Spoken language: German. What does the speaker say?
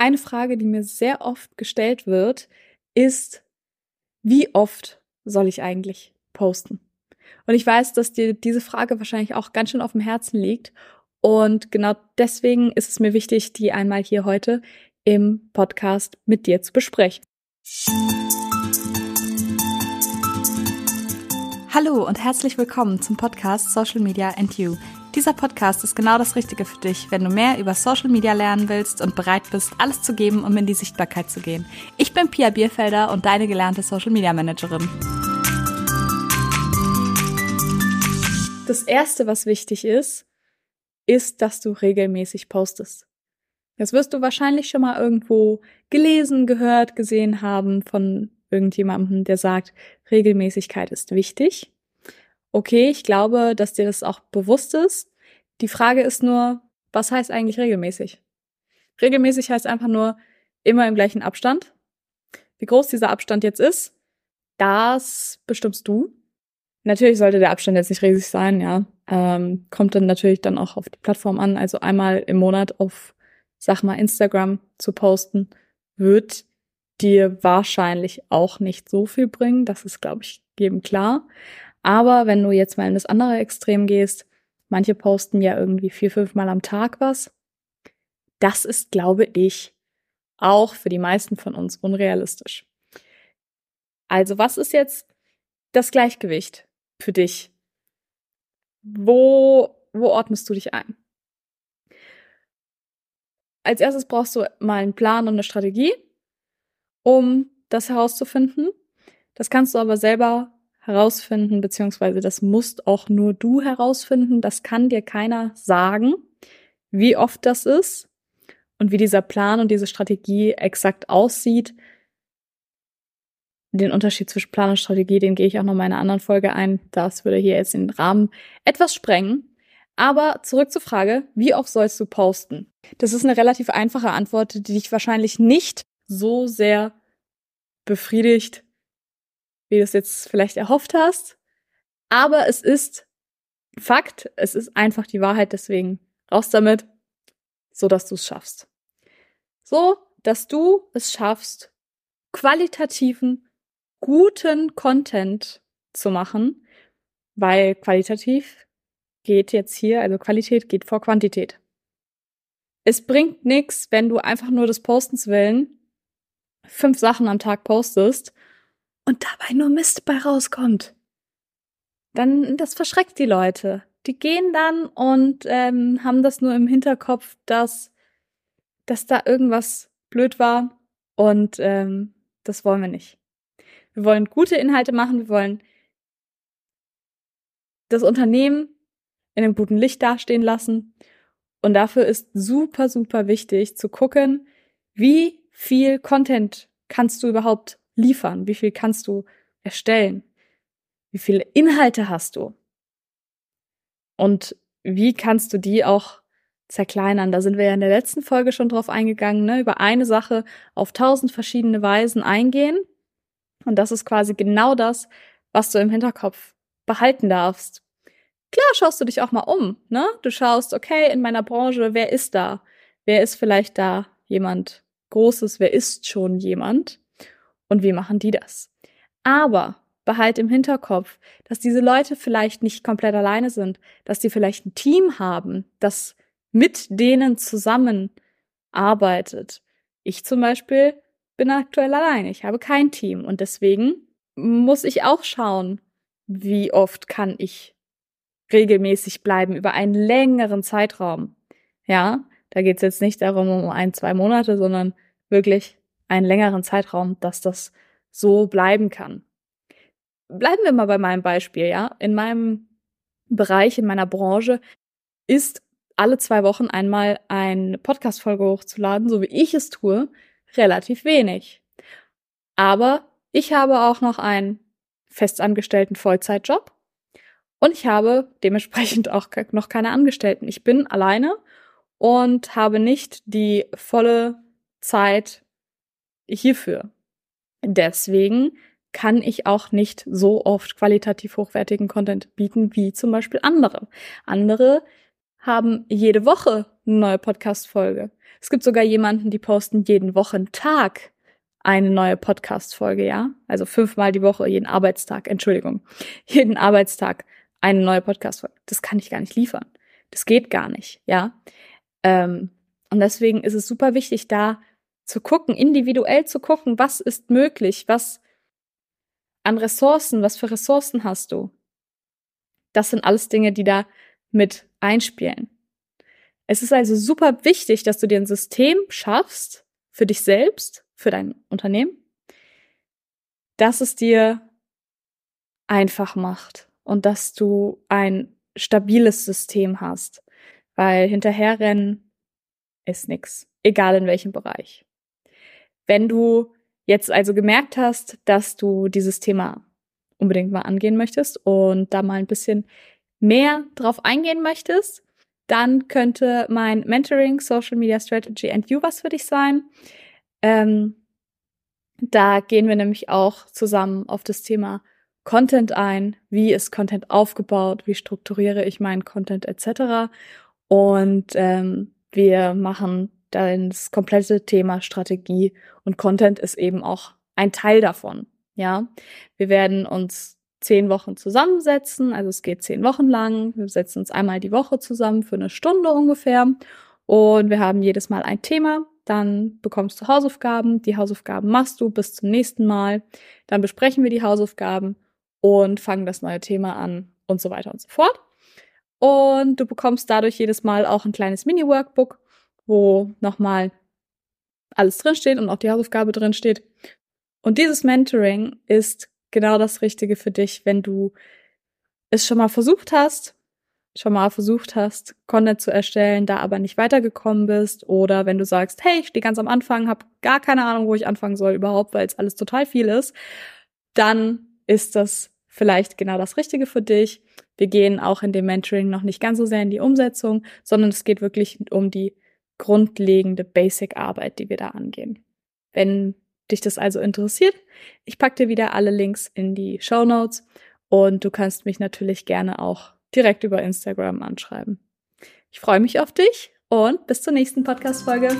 Eine Frage, die mir sehr oft gestellt wird, ist, wie oft soll ich eigentlich posten? Und ich weiß, dass dir diese Frage wahrscheinlich auch ganz schön auf dem Herzen liegt. Und genau deswegen ist es mir wichtig, die einmal hier heute im Podcast mit dir zu besprechen. Hallo und herzlich willkommen zum Podcast Social Media and You. Dieser Podcast ist genau das Richtige für dich, wenn du mehr über Social Media lernen willst und bereit bist, alles zu geben, um in die Sichtbarkeit zu gehen. Ich bin Pia Bierfelder und deine gelernte Social Media Managerin. Das erste, was wichtig ist, ist, dass du regelmäßig postest. Das wirst du wahrscheinlich schon mal irgendwo gelesen, gehört, gesehen haben von irgendjemandem, der sagt, Regelmäßigkeit ist wichtig. Okay, ich glaube, dass dir das auch bewusst ist. Die Frage ist nur, was heißt eigentlich regelmäßig? Regelmäßig heißt einfach nur immer im gleichen Abstand. Wie groß dieser Abstand jetzt ist, das bestimmst du. Natürlich sollte der Abstand jetzt nicht riesig sein, ja. Ähm, kommt dann natürlich dann auch auf die Plattform an. Also einmal im Monat auf, sag mal, Instagram zu posten, wird dir wahrscheinlich auch nicht so viel bringen. Das ist, glaube ich, jedem klar. Aber wenn du jetzt mal in das andere Extrem gehst, manche posten ja irgendwie vier, fünf Mal am Tag was. Das ist, glaube ich, auch für die meisten von uns unrealistisch. Also was ist jetzt das Gleichgewicht für dich? Wo, wo ordnest du dich ein? Als erstes brauchst du mal einen Plan und eine Strategie um das herauszufinden. Das kannst du aber selber herausfinden, beziehungsweise das musst auch nur du herausfinden. Das kann dir keiner sagen, wie oft das ist und wie dieser Plan und diese Strategie exakt aussieht. Den Unterschied zwischen Plan und Strategie, den gehe ich auch noch mal in einer anderen Folge ein. Das würde hier jetzt den Rahmen etwas sprengen. Aber zurück zur Frage, wie oft sollst du posten? Das ist eine relativ einfache Antwort, die dich wahrscheinlich nicht so sehr befriedigt, wie du es jetzt vielleicht erhofft hast. Aber es ist Fakt, es ist einfach die Wahrheit, deswegen raus damit, so dass du es schaffst. So, dass du es schaffst, qualitativen, guten Content zu machen, weil qualitativ geht jetzt hier, also Qualität geht vor Quantität. Es bringt nichts, wenn du einfach nur des Postens willen fünf Sachen am Tag postest und dabei nur Mist bei rauskommt, dann das verschreckt die Leute. Die gehen dann und ähm, haben das nur im Hinterkopf, dass, dass da irgendwas blöd war und ähm, das wollen wir nicht. Wir wollen gute Inhalte machen, wir wollen das Unternehmen in einem guten Licht dastehen lassen. Und dafür ist super, super wichtig zu gucken, wie viel Content kannst du überhaupt liefern? Wie viel kannst du erstellen? Wie viele Inhalte hast du? Und wie kannst du die auch zerkleinern? Da sind wir ja in der letzten Folge schon drauf eingegangen, ne? über eine Sache auf tausend verschiedene Weisen eingehen. Und das ist quasi genau das, was du im Hinterkopf behalten darfst. Klar schaust du dich auch mal um, ne? Du schaust, okay, in meiner Branche, wer ist da? Wer ist vielleicht da jemand, Großes, wer ist schon jemand und wie machen die das. Aber behalt im Hinterkopf, dass diese Leute vielleicht nicht komplett alleine sind, dass die vielleicht ein Team haben, das mit denen zusammen arbeitet. Ich zum Beispiel bin aktuell alleine. Ich habe kein Team und deswegen muss ich auch schauen, wie oft kann ich regelmäßig bleiben über einen längeren Zeitraum. Ja, da geht es jetzt nicht darum, um ein, zwei Monate, sondern wirklich einen längeren Zeitraum, dass das so bleiben kann. Bleiben wir mal bei meinem Beispiel, ja. In meinem Bereich, in meiner Branche ist alle zwei Wochen einmal eine Podcast-Folge hochzuladen, so wie ich es tue, relativ wenig. Aber ich habe auch noch einen festangestellten Vollzeitjob und ich habe dementsprechend auch noch keine Angestellten. Ich bin alleine und habe nicht die volle Zeit hierfür. Deswegen kann ich auch nicht so oft qualitativ hochwertigen Content bieten wie zum Beispiel andere. Andere haben jede Woche eine neue Podcast-Folge. Es gibt sogar jemanden, die posten jeden Wochentag eine neue Podcast-Folge, ja? Also fünfmal die Woche, jeden Arbeitstag, Entschuldigung, jeden Arbeitstag eine neue Podcast-Folge. Das kann ich gar nicht liefern. Das geht gar nicht, ja? Ähm, und deswegen ist es super wichtig, da zu gucken, individuell zu gucken, was ist möglich, was an Ressourcen, was für Ressourcen hast du. Das sind alles Dinge, die da mit einspielen. Es ist also super wichtig, dass du dir ein System schaffst für dich selbst, für dein Unternehmen, dass es dir einfach macht und dass du ein stabiles System hast, weil hinterherrennen ist nix, egal in welchem Bereich. Wenn du jetzt also gemerkt hast, dass du dieses Thema unbedingt mal angehen möchtest und da mal ein bisschen mehr drauf eingehen möchtest, dann könnte mein Mentoring Social Media Strategy and You was für dich sein. Ähm, da gehen wir nämlich auch zusammen auf das Thema Content ein. Wie ist Content aufgebaut? Wie strukturiere ich meinen Content etc. Und ähm, wir machen das komplette Thema Strategie und Content ist eben auch ein Teil davon. Ja, wir werden uns zehn Wochen zusammensetzen. Also es geht zehn Wochen lang. Wir setzen uns einmal die Woche zusammen für eine Stunde ungefähr. Und wir haben jedes Mal ein Thema. Dann bekommst du Hausaufgaben. Die Hausaufgaben machst du bis zum nächsten Mal. Dann besprechen wir die Hausaufgaben und fangen das neue Thema an und so weiter und so fort. Und du bekommst dadurch jedes Mal auch ein kleines Mini-Workbook, wo nochmal alles drinsteht und auch die Hausaufgabe drinsteht. Und dieses Mentoring ist genau das Richtige für dich, wenn du es schon mal versucht hast, schon mal versucht hast, Content zu erstellen, da aber nicht weitergekommen bist oder wenn du sagst, hey, ich stehe ganz am Anfang, habe gar keine Ahnung, wo ich anfangen soll überhaupt, weil es alles total viel ist, dann ist das vielleicht genau das Richtige für dich. Wir gehen auch in dem Mentoring noch nicht ganz so sehr in die Umsetzung, sondern es geht wirklich um die grundlegende Basic-Arbeit, die wir da angehen. Wenn dich das also interessiert, ich packe dir wieder alle Links in die Show Notes und du kannst mich natürlich gerne auch direkt über Instagram anschreiben. Ich freue mich auf dich und bis zur nächsten Podcast-Folge.